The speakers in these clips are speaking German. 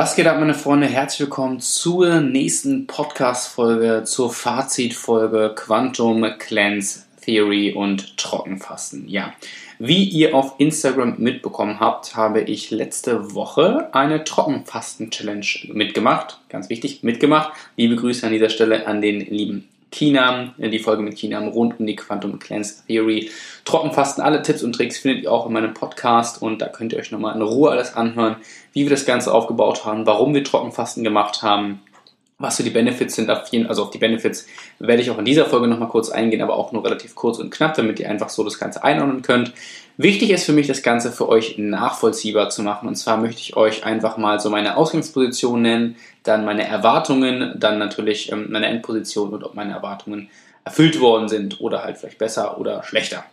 Was geht ab, meine Freunde? Herzlich willkommen zur nächsten Podcast-Folge, zur Fazitfolge Quantum Cleanse Theory und Trockenfasten. Ja, wie ihr auf Instagram mitbekommen habt, habe ich letzte Woche eine Trockenfasten-Challenge mitgemacht. Ganz wichtig, mitgemacht. Liebe Grüße an dieser Stelle an den lieben Kinam, die Folge mit Kinam rund um die Quantum Cleanse Theory. Trockenfasten, alle Tipps und Tricks findet ihr auch in meinem Podcast und da könnt ihr euch nochmal in Ruhe alles anhören, wie wir das Ganze aufgebaut haben, warum wir Trockenfasten gemacht haben, was so die Benefits sind. Also auf die Benefits werde ich auch in dieser Folge nochmal kurz eingehen, aber auch nur relativ kurz und knapp, damit ihr einfach so das Ganze einordnen könnt. Wichtig ist für mich, das Ganze für euch nachvollziehbar zu machen. Und zwar möchte ich euch einfach mal so meine Ausgangsposition nennen, dann meine Erwartungen, dann natürlich ähm, meine Endposition und ob meine Erwartungen erfüllt worden sind oder halt vielleicht besser oder schlechter.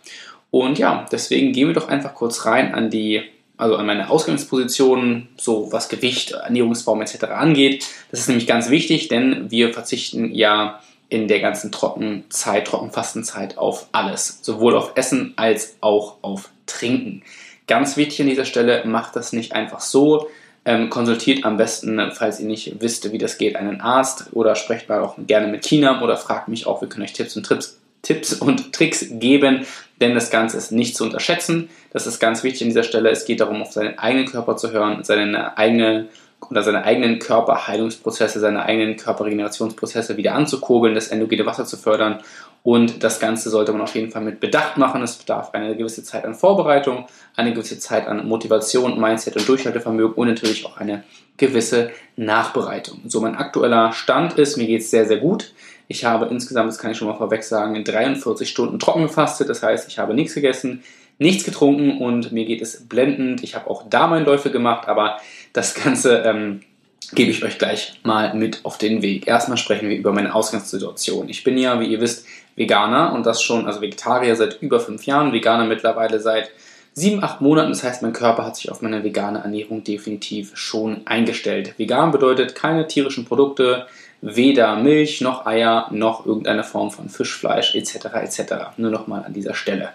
Und ja, deswegen gehen wir doch einfach kurz rein an die also an meine Ausgangspositionen, so was Gewicht, Ernährungsform etc. angeht. Das ist nämlich ganz wichtig, denn wir verzichten ja in der ganzen Trockenzeit, Trockenfastenzeit auf alles, sowohl auf Essen als auch auf Trinken. Ganz wichtig an dieser Stelle, macht das nicht einfach so. Ähm, konsultiert am besten, falls ihr nicht wisst, wie das geht, einen Arzt oder sprecht mal auch gerne mit China oder fragt mich auch, wir können euch Tipps und Trips, Tipps und Tricks geben, denn das Ganze ist nicht zu unterschätzen. Das ist ganz wichtig an dieser Stelle. Es geht darum, auf seinen eigenen Körper zu hören, seine eigene oder seine eigenen Körperheilungsprozesse, seine eigenen Körperregenerationsprozesse wieder anzukurbeln, das endogene Wasser zu fördern. Und das Ganze sollte man auf jeden Fall mit Bedacht machen. Es bedarf eine gewisse Zeit an Vorbereitung, eine gewisse Zeit an Motivation, Mindset und Durchhaltevermögen und natürlich auch eine gewisse Nachbereitung. So mein aktueller Stand ist, mir geht es sehr, sehr gut. Ich habe insgesamt, das kann ich schon mal vorweg sagen, 43 Stunden trocken gefastet. Das heißt, ich habe nichts gegessen, nichts getrunken und mir geht es blendend. Ich habe auch da meinen Läufe gemacht, aber das Ganze ähm, gebe ich euch gleich mal mit auf den Weg. Erstmal sprechen wir über meine Ausgangssituation. Ich bin ja, wie ihr wisst, Veganer und das schon, also Vegetarier seit über fünf Jahren, Veganer mittlerweile seit sieben, acht Monaten. Das heißt, mein Körper hat sich auf meine vegane Ernährung definitiv schon eingestellt. Vegan bedeutet keine tierischen Produkte, weder Milch noch Eier noch irgendeine Form von Fischfleisch etc. etc. Nur nochmal an dieser Stelle.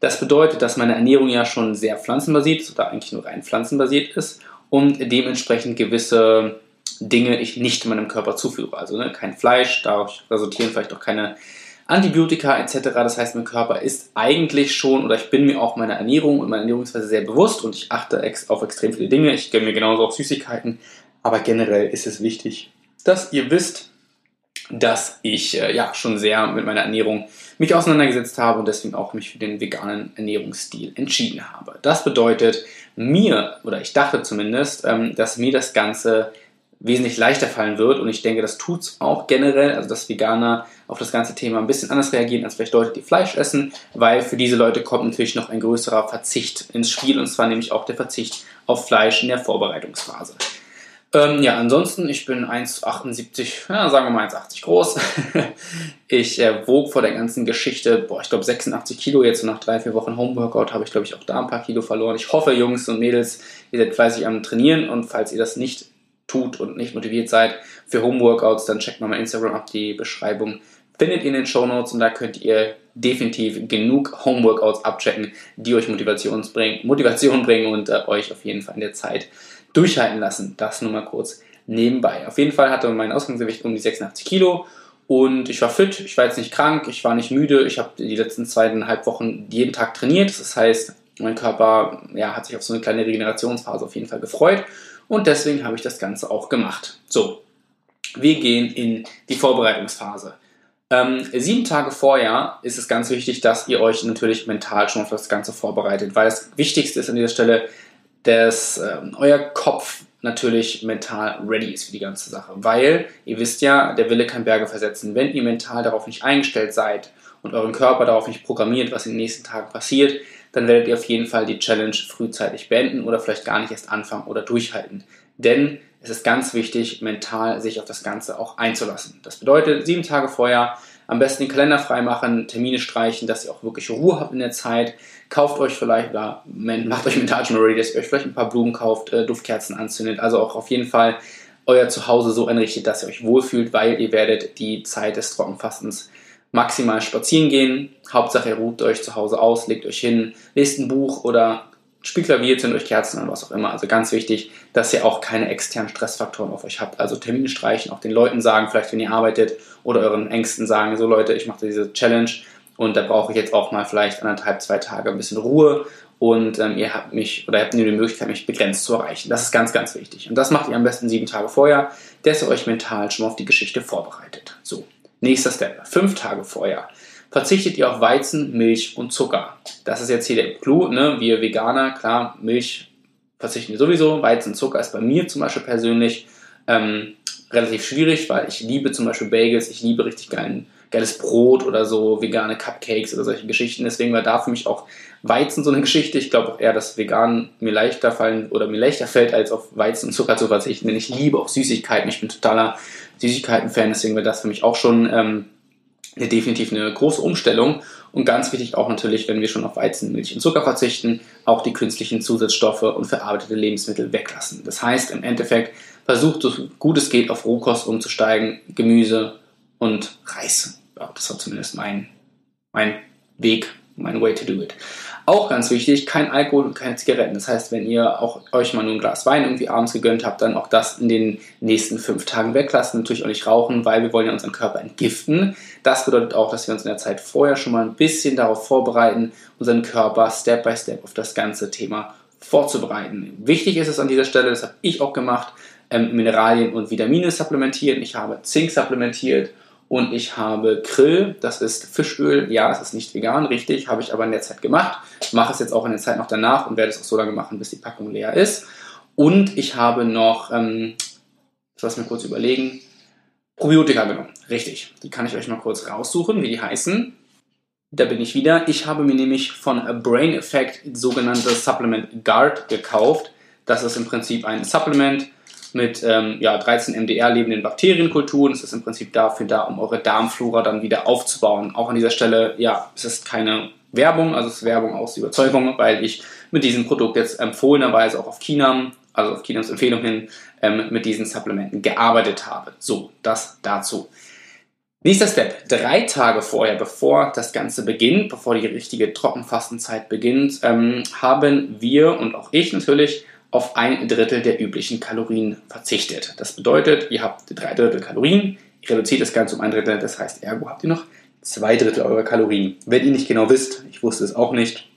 Das bedeutet, dass meine Ernährung ja schon sehr pflanzenbasiert ist oder eigentlich nur rein pflanzenbasiert ist und dementsprechend gewisse Dinge ich nicht meinem Körper zuführe. Also ne, kein Fleisch, daraus resultieren vielleicht auch keine Antibiotika etc. Das heißt, mein Körper ist eigentlich schon oder ich bin mir auch meiner Ernährung und meiner Ernährungsweise sehr bewusst und ich achte auf extrem viele Dinge. Ich gönne mir genauso auch Süßigkeiten, aber generell ist es wichtig, dass ihr wisst, dass ich äh, ja schon sehr mit meiner Ernährung mich auseinandergesetzt habe und deswegen auch mich für den veganen Ernährungsstil entschieden habe. Das bedeutet mir, oder ich dachte zumindest, ähm, dass mir das Ganze wesentlich leichter fallen wird und ich denke, das tut es auch generell, also dass Veganer auf das ganze Thema ein bisschen anders reagieren als vielleicht Leute, die Fleisch essen, weil für diese Leute kommt natürlich noch ein größerer Verzicht ins Spiel und zwar nämlich auch der Verzicht auf Fleisch in der Vorbereitungsphase. Ähm, ja, ansonsten, ich bin 1,78, ja, sagen wir mal 1,80 groß. ich äh, wog vor der ganzen Geschichte, boah, ich glaube 86 Kilo. Jetzt nach drei, vier Wochen Homeworkout habe ich, glaube ich, auch da ein paar Kilo verloren. Ich hoffe, Jungs und Mädels, ihr seid fleißig am Trainieren und falls ihr das nicht tut und nicht motiviert seid für Homeworkouts, dann checkt mal mein Instagram ab, die Beschreibung findet ihr in den Show Notes und da könnt ihr definitiv genug Homeworkouts abchecken, die euch Motivation bringen, Motivation bringen und äh, euch auf jeden Fall in der Zeit durchhalten lassen. Das nur mal kurz nebenbei. Auf jeden Fall hatte mein Ausgangsgewicht um die 86 Kilo und ich war fit, ich war jetzt nicht krank, ich war nicht müde. Ich habe die letzten zweieinhalb Wochen jeden Tag trainiert. Das heißt, mein Körper ja, hat sich auf so eine kleine Regenerationsphase auf jeden Fall gefreut und deswegen habe ich das Ganze auch gemacht. So, wir gehen in die Vorbereitungsphase. Ähm, sieben Tage vorher ist es ganz wichtig, dass ihr euch natürlich mental schon auf das Ganze vorbereitet, weil das Wichtigste ist an dieser Stelle, dass äh, euer Kopf natürlich mental ready ist für die ganze Sache. Weil ihr wisst ja, der Wille kann Berge versetzen. Wenn ihr mental darauf nicht eingestellt seid und euren Körper darauf nicht programmiert, was in den nächsten Tagen passiert, dann werdet ihr auf jeden Fall die Challenge frühzeitig beenden oder vielleicht gar nicht erst anfangen oder durchhalten. Denn es ist ganz wichtig, mental sich auf das Ganze auch einzulassen. Das bedeutet, sieben Tage vorher am besten den Kalender freimachen, Termine streichen, dass ihr auch wirklich Ruhe habt in der Zeit. Kauft euch vielleicht, oder macht euch mental schon ready, dass ihr euch vielleicht ein paar Blumen kauft, äh, Duftkerzen anzündet. Also auch auf jeden Fall euer Zuhause so einrichtet, dass ihr euch wohlfühlt, weil ihr werdet die Zeit des Trockenfastens maximal spazieren gehen. Hauptsache ihr ruht euch zu Hause aus, legt euch hin, lest ein Buch oder spielt Klavier, zündet euch Kerzen an, was auch immer. Also ganz wichtig, dass ihr auch keine externen Stressfaktoren auf euch habt. Also Termine streichen, auch den Leuten sagen, vielleicht wenn ihr arbeitet oder euren Ängsten sagen, so Leute, ich mache diese Challenge und da brauche ich jetzt auch mal vielleicht anderthalb, zwei Tage ein bisschen Ruhe und ähm, ihr habt mich oder habt nur die Möglichkeit, mich begrenzt zu erreichen. Das ist ganz, ganz wichtig. Und das macht ihr am besten sieben Tage vorher, dass ihr euch mental schon mal auf die Geschichte vorbereitet. So, nächster Step. Fünf Tage vorher verzichtet ihr auf Weizen, Milch und Zucker. Das ist jetzt hier der Clou, ne? Wir Veganer, klar, Milch verzichten wir sowieso. Weizen, Zucker ist bei mir zum Beispiel persönlich ähm, relativ schwierig, weil ich liebe zum Beispiel Bagels, ich liebe richtig geilen, geiles Brot oder so, vegane Cupcakes oder solche Geschichten. Deswegen war da für mich auch Weizen so eine Geschichte. Ich glaube auch eher, dass vegan mir leichter fallen oder mir leichter fällt, als auf Weizen und Zucker zu verzichten, denn ich liebe auch Süßigkeiten. Ich bin totaler Süßigkeiten-Fan, deswegen wäre das für mich auch schon ähm, definitiv eine große Umstellung. Und ganz wichtig auch natürlich, wenn wir schon auf Weizen, Milch und Zucker verzichten, auch die künstlichen Zusatzstoffe und verarbeitete Lebensmittel weglassen. Das heißt, im Endeffekt versucht so gut es geht auf Rohkost umzusteigen, Gemüse und Reis. Ja, das war zumindest mein, mein Weg, mein Way to do it. Auch ganz wichtig, kein Alkohol und keine Zigaretten. Das heißt, wenn ihr auch euch mal nur ein Glas Wein irgendwie abends gegönnt habt, dann auch das in den nächsten fünf Tagen weglassen. Natürlich auch nicht rauchen, weil wir wollen ja unseren Körper entgiften. Das bedeutet auch, dass wir uns in der Zeit vorher schon mal ein bisschen darauf vorbereiten, unseren Körper Step by Step auf das ganze Thema vorzubereiten. Wichtig ist es an dieser Stelle, das habe ich auch gemacht, ähm, Mineralien und Vitamine supplementieren. Ich habe Zink supplementiert und ich habe Krill, das ist Fischöl. Ja, das ist nicht vegan, richtig, habe ich aber in der Zeit gemacht. Mache es jetzt auch in der Zeit noch danach und werde es auch so lange machen, bis die Packung leer ist. Und ich habe noch, ähm, lass mir kurz überlegen, Probiotika genommen. Richtig, die kann ich euch mal kurz raussuchen, wie die heißen. Da bin ich wieder. Ich habe mir nämlich von Brain Effect sogenanntes Supplement Guard gekauft. Das ist im Prinzip ein Supplement, mit ähm, ja, 13 MDR lebenden Bakterienkulturen. Es ist im Prinzip dafür da, um eure Darmflora dann wieder aufzubauen. Auch an dieser Stelle, ja, es ist keine Werbung, also es ist Werbung aus Überzeugung, weil ich mit diesem Produkt jetzt empfohlenerweise auch auf Kinam, also auf Kinams Empfehlung hin, ähm, mit diesen Supplementen gearbeitet habe. So, das dazu. Nächster Step. Drei Tage vorher, bevor das Ganze beginnt, bevor die richtige Trockenfastenzeit beginnt, ähm, haben wir und auch ich natürlich auf ein Drittel der üblichen Kalorien verzichtet. Das bedeutet, ihr habt drei Drittel Kalorien, ihr reduziert das Ganze um ein Drittel, das heißt, ergo habt ihr noch zwei Drittel eurer Kalorien. Wenn ihr nicht genau wisst, ich wusste es auch nicht,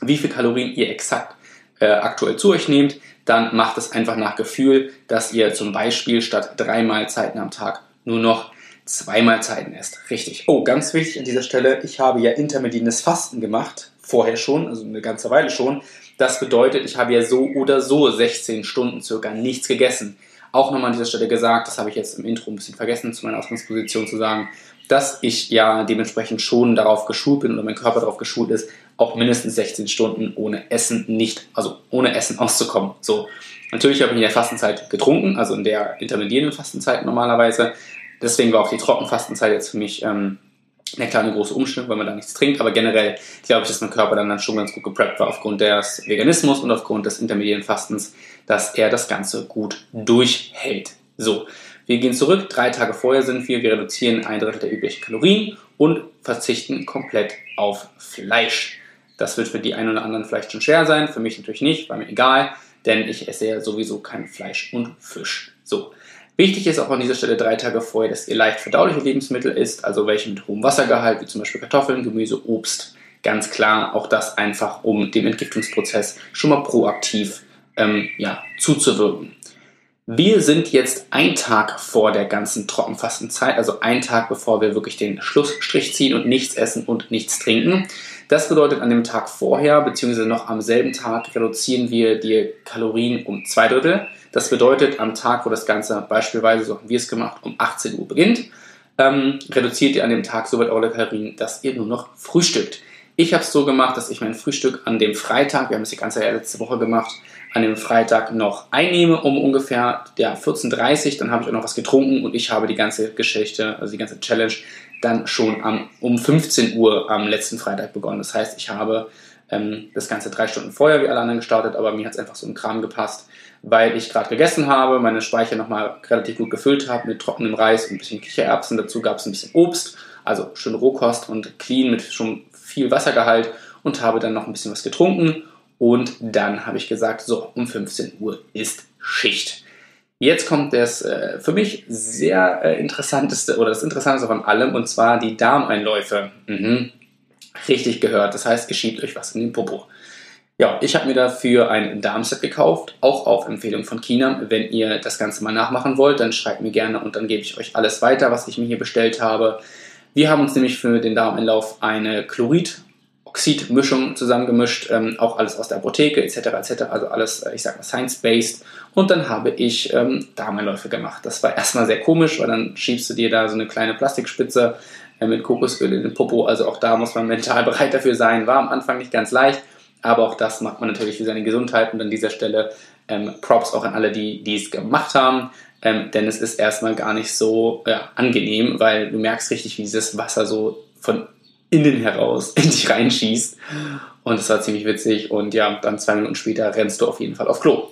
wie viel Kalorien ihr exakt äh, aktuell zu euch nehmt, dann macht es einfach nach Gefühl, dass ihr zum Beispiel statt drei Mahlzeiten am Tag nur noch zwei Mahlzeiten esst. Richtig. Oh, ganz wichtig an dieser Stelle, ich habe ja intermittierendes Fasten gemacht, vorher schon, also eine ganze Weile schon. Das bedeutet, ich habe ja so oder so 16 Stunden circa nichts gegessen. Auch nochmal an dieser Stelle gesagt, das habe ich jetzt im Intro ein bisschen vergessen, zu meiner Ausgangsposition zu sagen, dass ich ja dementsprechend schon darauf geschult bin oder mein Körper darauf geschult ist, auch mindestens 16 Stunden ohne Essen nicht, also ohne Essen auszukommen. So. Natürlich habe ich in der Fastenzeit getrunken, also in der intermediären Fastenzeit normalerweise. Deswegen war auch die Trockenfastenzeit jetzt für mich ähm, eine kleine große Umstellung, weil man da nichts trinkt, aber generell glaube ich, dass mein Körper dann, dann schon ganz gut gepreppt war aufgrund des Veganismus und aufgrund des intermediären Fastens, dass er das Ganze gut durchhält. So, wir gehen zurück, drei Tage vorher sind wir, wir reduzieren ein Drittel der üblichen Kalorien und verzichten komplett auf Fleisch. Das wird für die einen oder anderen vielleicht schon schwer sein, für mich natürlich nicht, war mir egal, denn ich esse ja sowieso kein Fleisch und Fisch. So, Wichtig ist auch an dieser Stelle drei Tage vorher, dass ihr leicht verdauliche Lebensmittel isst, also welche mit hohem Wassergehalt, wie zum Beispiel Kartoffeln, Gemüse, Obst. Ganz klar, auch das einfach, um dem Entgiftungsprozess schon mal proaktiv ähm, ja, zuzuwirken. Wir sind jetzt ein Tag vor der ganzen Trockenfastenzeit, also ein Tag bevor wir wirklich den Schlussstrich ziehen und nichts essen und nichts trinken. Das bedeutet, an dem Tag vorher, beziehungsweise noch am selben Tag, reduzieren wir die Kalorien um zwei Drittel. Das bedeutet, am Tag, wo das Ganze beispielsweise, so haben wir es gemacht, um 18 Uhr beginnt, ähm, reduziert ihr an dem Tag so weit eure Kalorien, dass ihr nur noch frühstückt. Ich habe es so gemacht, dass ich mein Frühstück an dem Freitag, wir haben es die ganze letzte Woche gemacht, an dem Freitag noch einnehme um ungefähr ja, 14.30 Uhr. Dann habe ich auch noch was getrunken und ich habe die ganze Geschichte, also die ganze Challenge, dann schon am, um 15 Uhr am letzten Freitag begonnen. Das heißt, ich habe ähm, das Ganze drei Stunden vorher wie alle anderen gestartet, aber mir hat es einfach so ein Kram gepasst, weil ich gerade gegessen habe, meine Speicher nochmal relativ gut gefüllt habe mit trockenem Reis und ein bisschen Kichererbsen. Dazu gab es ein bisschen Obst, also schön Rohkost und clean mit schon viel Wassergehalt und habe dann noch ein bisschen was getrunken Und dann habe ich gesagt, so, um 15 Uhr ist Schicht. Jetzt kommt das äh, für mich sehr äh, interessanteste oder das interessanteste von allem und zwar die Darmeinläufe. Mhm. Richtig gehört. Das heißt, ihr schiebt euch was in den Popo. Ja, ich habe mir dafür ein Darmset gekauft, auch auf Empfehlung von China. Wenn ihr das Ganze mal nachmachen wollt, dann schreibt mir gerne und dann gebe ich euch alles weiter, was ich mir hier bestellt habe. Wir haben uns nämlich für den Darmeinlauf eine Chlorid Oxidmischung zusammengemischt, ähm, auch alles aus der Apotheke etc. etc. Also alles, äh, ich sag mal, science-based. Und dann habe ich ähm, Darmeinläufe gemacht. Das war erstmal sehr komisch, weil dann schiebst du dir da so eine kleine Plastikspitze äh, mit Kokosöl in den Popo. Also auch da muss man mental bereit dafür sein. War am Anfang nicht ganz leicht, aber auch das macht man natürlich für seine Gesundheit. Und an dieser Stelle ähm, Props auch an alle, die es gemacht haben. Ähm, denn es ist erstmal gar nicht so ja, angenehm, weil du merkst richtig, wie dieses Wasser so von innen heraus in dich reinschießt. Und das war ziemlich witzig. Und ja, dann zwei Minuten später rennst du auf jeden Fall auf Klo.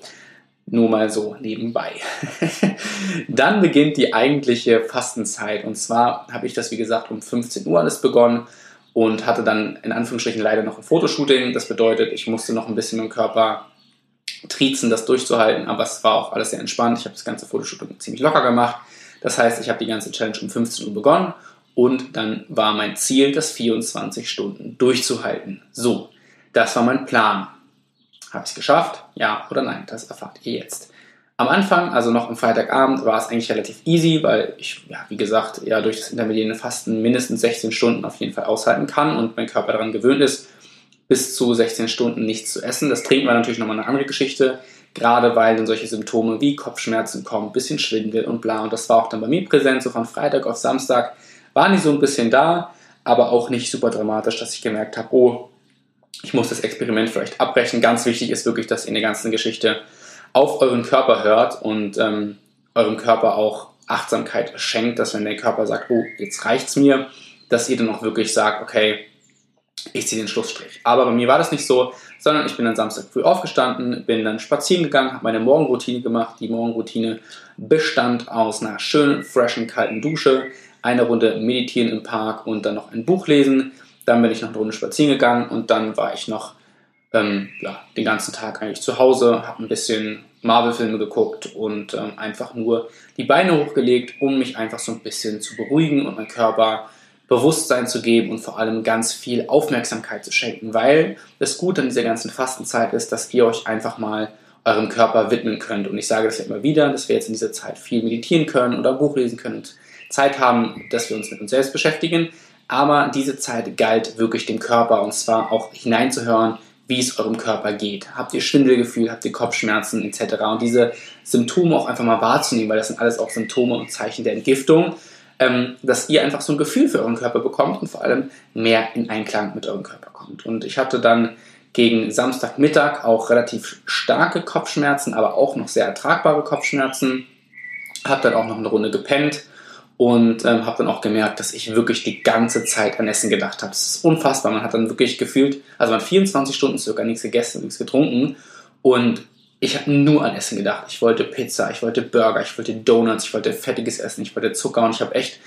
Nur mal so nebenbei. dann beginnt die eigentliche Fastenzeit. Und zwar habe ich das, wie gesagt, um 15 Uhr alles begonnen und hatte dann in Anführungsstrichen leider noch ein Fotoshooting. Das bedeutet, ich musste noch ein bisschen im Körper triezen, das durchzuhalten, aber es war auch alles sehr entspannt. Ich habe das ganze Fotoshooting ziemlich locker gemacht. Das heißt, ich habe die ganze Challenge um 15 Uhr begonnen und dann war mein Ziel, das 24 Stunden durchzuhalten. So, das war mein Plan. Habe ich es geschafft? Ja oder nein? Das erfahrt ihr jetzt. Am Anfang, also noch am Freitagabend, war es eigentlich relativ easy, weil ich, ja, wie gesagt, ja durch das intermediäre Fasten mindestens 16 Stunden auf jeden Fall aushalten kann und mein Körper daran gewöhnt ist, bis zu 16 Stunden nichts zu essen. Das Trinken war natürlich nochmal eine andere Geschichte, gerade weil dann solche Symptome wie Kopfschmerzen kommen, bisschen Schwindel und bla. Und das war auch dann bei mir präsent, so von Freitag auf Samstag waren die so ein bisschen da, aber auch nicht super dramatisch, dass ich gemerkt habe, oh, ich muss das Experiment vielleicht abbrechen. Ganz wichtig ist wirklich, dass in der ganzen Geschichte auf euren Körper hört und ähm, eurem Körper auch Achtsamkeit schenkt, dass wenn der Körper sagt, oh, jetzt reicht's mir, dass ihr dann auch wirklich sagt, okay, ich ziehe den Schlussstrich. Aber bei mir war das nicht so, sondern ich bin dann Samstag früh aufgestanden, bin dann spazieren gegangen, habe meine Morgenroutine gemacht. Die Morgenroutine bestand aus einer schönen, freshen, kalten Dusche, eine Runde meditieren im Park und dann noch ein Buch lesen. Dann bin ich noch eine Runde spazieren gegangen und dann war ich noch ähm, ja, den ganzen Tag eigentlich zu Hause, habe ein bisschen Marvel-Filme geguckt und ähm, einfach nur die Beine hochgelegt, um mich einfach so ein bisschen zu beruhigen und meinem Körper Bewusstsein zu geben und vor allem ganz viel Aufmerksamkeit zu schenken, weil das Gute an dieser ganzen Fastenzeit ist, dass ihr euch einfach mal eurem Körper widmen könnt. Und ich sage das ja immer wieder, dass wir jetzt in dieser Zeit viel meditieren können oder Buch lesen können und Zeit haben, dass wir uns mit uns selbst beschäftigen. Aber diese Zeit galt wirklich dem Körper und zwar auch hineinzuhören, wie es eurem Körper geht. Habt ihr Schwindelgefühl, habt ihr Kopfschmerzen etc. Und diese Symptome auch einfach mal wahrzunehmen, weil das sind alles auch Symptome und Zeichen der Entgiftung, ähm, dass ihr einfach so ein Gefühl für euren Körper bekommt und vor allem mehr in Einklang mit eurem Körper kommt. Und ich hatte dann gegen Samstagmittag auch relativ starke Kopfschmerzen, aber auch noch sehr ertragbare Kopfschmerzen. Hab dann auch noch eine Runde gepennt und ähm, habe dann auch gemerkt, dass ich wirklich die ganze Zeit an Essen gedacht habe. Das ist unfassbar. Man hat dann wirklich gefühlt, also man hat 24 Stunden circa nichts gegessen, nichts getrunken und ich habe nur an Essen gedacht. Ich wollte Pizza, ich wollte Burger, ich wollte Donuts, ich wollte fettiges Essen, ich wollte Zucker und ich habe echt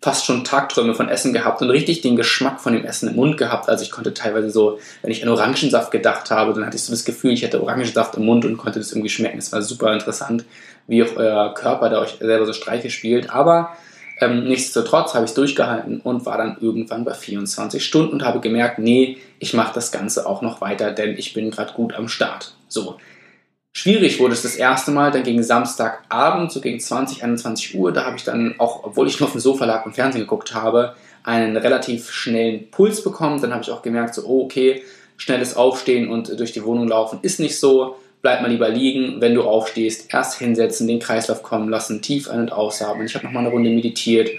fast schon Tagträume von Essen gehabt und richtig den Geschmack von dem Essen im Mund gehabt. Also ich konnte teilweise so, wenn ich an Orangensaft gedacht habe, dann hatte ich so das Gefühl, ich hätte Orangensaft im Mund und konnte das irgendwie schmecken. Es war super interessant, wie auch euer Körper, der euch selber so Streiche spielt. Aber ähm, nichtsdestotrotz habe ich es durchgehalten und war dann irgendwann bei 24 Stunden und habe gemerkt, nee, ich mache das Ganze auch noch weiter, denn ich bin gerade gut am Start. So. Schwierig wurde es das erste Mal, dann gegen Samstagabend, so gegen 20, 21 Uhr, da habe ich dann, auch obwohl ich nur auf dem Sofa lag und Fernsehen geguckt habe, einen relativ schnellen Puls bekommen. Dann habe ich auch gemerkt, so, oh, okay, schnelles Aufstehen und durch die Wohnung laufen ist nicht so bleib mal lieber liegen, wenn du aufstehst, erst hinsetzen, den Kreislauf kommen lassen, tief ein- und ausatmen. Ich habe nochmal eine Runde meditiert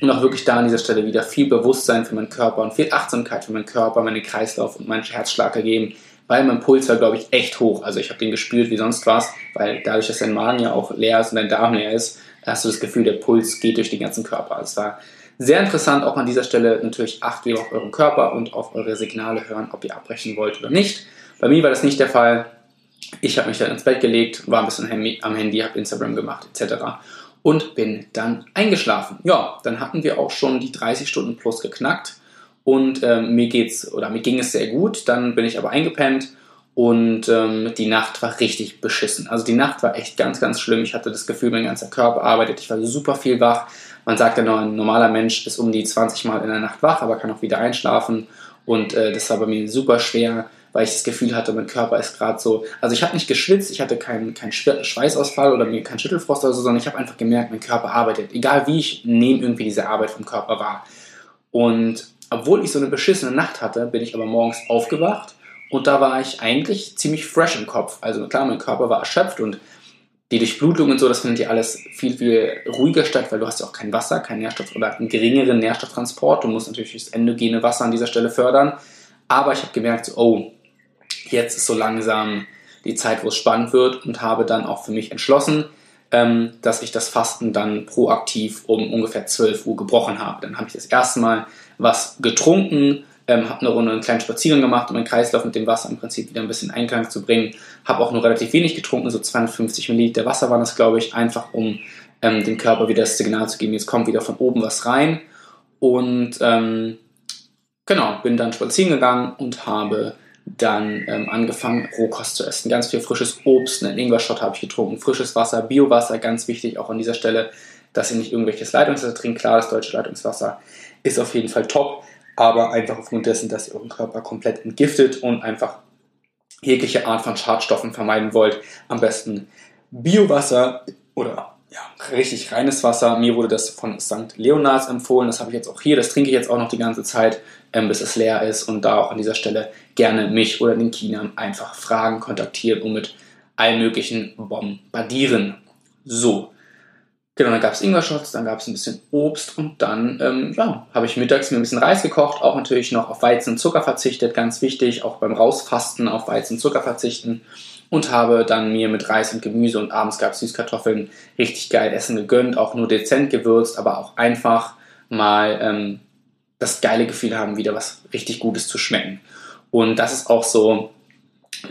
und auch wirklich da an dieser Stelle wieder viel Bewusstsein für meinen Körper und viel Achtsamkeit für meinen Körper, meinen Kreislauf und meinen Herzschlag gegeben, weil mein Puls war, glaube ich, echt hoch. Also ich habe den gespürt wie sonst was, weil dadurch, dass dein Magen ja auch leer ist und dein Darm leer ist, hast du das Gefühl, der Puls geht durch den ganzen Körper. Also es war sehr interessant, auch an dieser Stelle natürlich achtet ihr auf euren Körper und auf eure Signale hören, ob ihr abbrechen wollt oder nicht. Bei mir war das nicht der Fall ich habe mich dann ins Bett gelegt, war ein bisschen am Handy, habe Instagram gemacht etc. Und bin dann eingeschlafen. Ja, dann hatten wir auch schon die 30 Stunden plus geknackt und äh, mir geht's oder mir ging es sehr gut. Dann bin ich aber eingepennt Und ähm, die Nacht war richtig beschissen. Also die Nacht war echt ganz, ganz schlimm. Ich hatte das Gefühl, mein ganzer Körper arbeitet. Ich war super viel wach. Man sagt ja ein normaler Mensch ist um die 20 Mal in der Nacht wach, aber kann auch wieder einschlafen. Und äh, das war bei mir super schwer, weil ich das Gefühl hatte, mein Körper ist gerade so. Also ich habe nicht geschwitzt, ich hatte keinen kein Schweißausfall oder mir keinen Schüttelfrost oder so, sondern ich habe einfach gemerkt, mein Körper arbeitet. Egal wie ich nehme irgendwie diese Arbeit vom Körper wahr. Und obwohl ich so eine beschissene Nacht hatte, bin ich aber morgens aufgewacht und da war ich eigentlich ziemlich fresh im Kopf. Also klar, mein Körper war erschöpft und die Durchblutung und so, das findet ja alles viel, viel ruhiger statt, weil du hast ja auch kein Wasser, kein Nährstoff oder einen geringeren Nährstofftransport. Du musst natürlich das endogene Wasser an dieser Stelle fördern. Aber ich habe gemerkt, so, oh, jetzt ist so langsam die Zeit, wo es spannend wird und habe dann auch für mich entschlossen, ähm, dass ich das Fasten dann proaktiv um ungefähr 12 Uhr gebrochen habe. Dann habe ich das erste Mal was getrunken, ähm, habe eine Runde einen kleinen Spaziergang gemacht, um den Kreislauf mit dem Wasser im Prinzip wieder ein bisschen in Einklang zu bringen. Habe auch nur relativ wenig getrunken, so 250 Milliliter Wasser waren das, glaube ich, einfach um ähm, dem Körper wieder das Signal zu geben, jetzt kommt wieder von oben was rein. Und ähm, genau, bin dann spazieren gegangen und habe dann ähm, angefangen, Rohkost zu essen. Ganz viel frisches Obst, einen Ingwer-Shot habe ich getrunken, frisches Wasser, Biowasser, ganz wichtig auch an dieser Stelle, dass ihr nicht irgendwelches Leitungswasser trinkt. Klar, das deutsche Leitungswasser ist auf jeden Fall top aber einfach aufgrund dessen, dass ihr euren Körper komplett entgiftet und einfach jegliche Art von Schadstoffen vermeiden wollt, am besten Biowasser oder ja, richtig reines Wasser. Mir wurde das von St. Leonards empfohlen. Das habe ich jetzt auch hier. Das trinke ich jetzt auch noch die ganze Zeit, ähm, bis es leer ist. Und da auch an dieser Stelle gerne mich oder den Chinan einfach fragen, kontaktieren und mit allen möglichen bombardieren. So, Genau, dann gab es Ingwer-Shots, dann gab es ein bisschen Obst und dann ähm, ja, habe ich mittags mir ein bisschen Reis gekocht, auch natürlich noch auf Weizen und Zucker verzichtet, ganz wichtig, auch beim Rausfasten auf Weizen und Zucker verzichten und habe dann mir mit Reis und Gemüse und abends gab es Süßkartoffeln richtig geil Essen gegönnt, auch nur dezent gewürzt, aber auch einfach mal ähm, das geile Gefühl haben, wieder was richtig Gutes zu schmecken. Und das ist auch so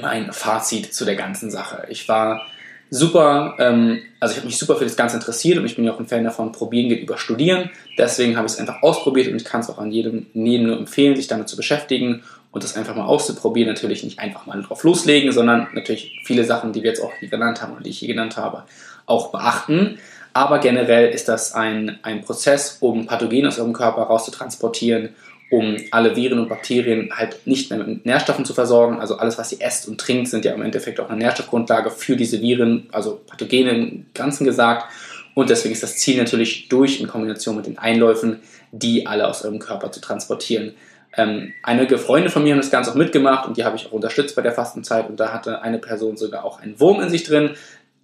mein Fazit zu der ganzen Sache. Ich war super, ähm, also ich habe mich super für das Ganze interessiert und ich bin ja auch ein Fan davon, probieren geht über studieren. Deswegen habe ich es einfach ausprobiert und ich kann es auch an jedem, jedem nur empfehlen, sich damit zu beschäftigen und das einfach mal auszuprobieren. Natürlich nicht einfach mal drauf loslegen, sondern natürlich viele Sachen, die wir jetzt auch hier genannt haben oder die ich hier genannt habe, auch beachten. Aber generell ist das ein, ein Prozess, um Pathogene aus eurem Körper rauszutransportieren um alle Viren und Bakterien halt nicht mehr mit Nährstoffen zu versorgen. Also alles, was ihr esst und trinkt, sind ja im Endeffekt auch eine Nährstoffgrundlage für diese Viren, also Pathogene im Ganzen gesagt. Und deswegen ist das Ziel natürlich durch in Kombination mit den Einläufen, die alle aus eurem Körper zu transportieren. Ähm, einige Freunde von mir haben das Ganze auch mitgemacht und die habe ich auch unterstützt bei der Fastenzeit und da hatte eine Person sogar auch einen Wurm in sich drin.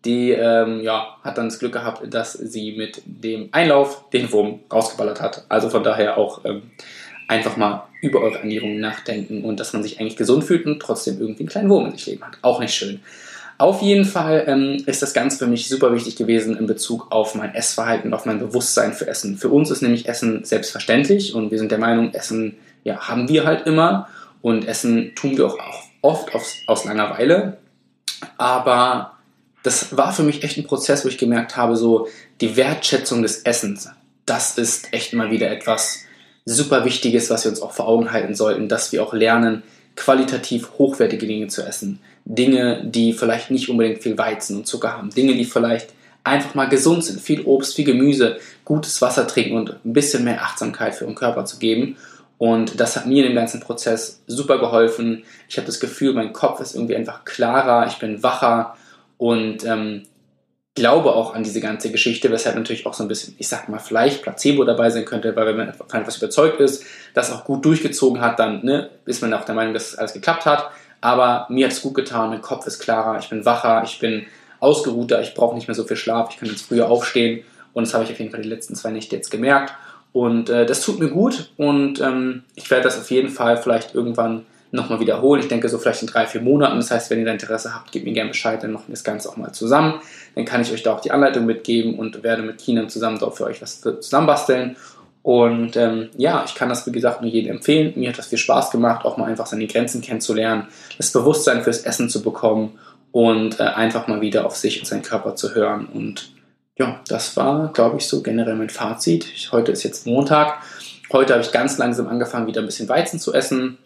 Die ähm, ja, hat dann das Glück gehabt, dass sie mit dem Einlauf den Wurm rausgeballert hat. Also von daher auch ähm, einfach mal über eure Ernährung nachdenken und dass man sich eigentlich gesund fühlt und trotzdem irgendwie einen kleinen Wurm in sich leben hat. Auch nicht schön. Auf jeden Fall ähm, ist das Ganze für mich super wichtig gewesen in Bezug auf mein Essverhalten und auf mein Bewusstsein für Essen. Für uns ist nämlich Essen selbstverständlich und wir sind der Meinung, Essen ja, haben wir halt immer und Essen tun wir auch, auch oft aus, aus Langeweile. Aber das war für mich echt ein Prozess, wo ich gemerkt habe, so die Wertschätzung des Essens, das ist echt mal wieder etwas, super wichtig ist, was wir uns auch vor Augen halten sollten, dass wir auch lernen, qualitativ hochwertige Dinge zu essen. Dinge, die vielleicht nicht unbedingt viel Weizen und Zucker haben. Dinge, die vielleicht einfach mal gesund sind. Viel Obst, viel Gemüse, gutes Wasser trinken und ein bisschen mehr Achtsamkeit für unseren Körper zu geben. Und das hat mir in dem ganzen Prozess super geholfen. Ich habe das Gefühl, mein Kopf ist irgendwie einfach klarer, ich bin wacher und ähm, glaube auch an diese ganze Geschichte, weshalb natürlich auch so ein bisschen, ich sag mal, vielleicht Placebo dabei sein könnte, weil wenn man von etwas überzeugt ist, das auch gut durchgezogen hat, dann ne, ist man auch der Meinung, dass alles geklappt hat. Aber mir hat es gut getan, mein Kopf ist klarer, ich bin wacher, ich bin ausgeruhter, ich brauche nicht mehr so viel Schlaf, ich kann jetzt früher aufstehen und das habe ich auf jeden Fall die letzten zwei Nächte jetzt gemerkt. Und äh, das tut mir gut und ähm, ich werde das auf jeden Fall vielleicht irgendwann nochmal wiederholen. Ich denke so vielleicht in drei, vier Monaten. Das heißt, wenn ihr da Interesse habt, gebt mir gerne Bescheid, dann machen wir das Ganze auch mal zusammen. Dann kann ich euch da auch die Anleitung mitgeben und werde mit Keenan zusammen dort für euch was zusammenbasteln. Und ähm, ja, ich kann das wie gesagt nur jedem empfehlen. Mir hat das viel Spaß gemacht, auch mal einfach seine Grenzen kennenzulernen, das Bewusstsein fürs Essen zu bekommen und äh, einfach mal wieder auf sich und seinen Körper zu hören. Und ja, das war, glaube ich, so generell mein Fazit. Heute ist jetzt Montag. Heute habe ich ganz langsam angefangen, wieder ein bisschen Weizen zu essen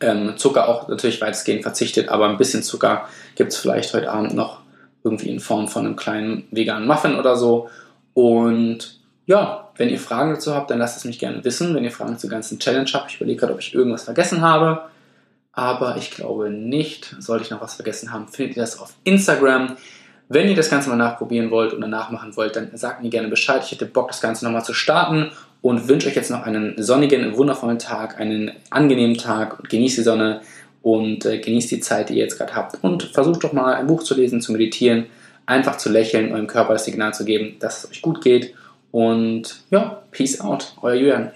Ähm, Zucker auch natürlich weitestgehend verzichtet, aber ein bisschen Zucker gibt es vielleicht heute Abend noch irgendwie in Form von einem kleinen veganen Muffin oder so. Und ja, wenn ihr Fragen dazu habt, dann lasst es mich gerne wissen. Wenn ihr Fragen zur ganzen Challenge habt, ich überlege gerade, ob ich irgendwas vergessen habe. Aber ich glaube nicht. Sollte ich noch was vergessen haben, findet ihr das auf Instagram. Wenn ihr das Ganze mal nachprobieren wollt oder nachmachen wollt, dann sagt mir gerne Bescheid. Ich hätte Bock, das Ganze nochmal zu starten und wünsche euch jetzt noch einen sonnigen, wundervollen Tag, einen angenehmen Tag. Genießt die Sonne und äh, genießt die Zeit, die ihr jetzt gerade habt. Und versucht doch mal ein Buch zu lesen, zu meditieren, einfach zu lächeln, eurem Körper das Signal zu geben, dass es euch gut geht. Und ja, peace out, euer Julian.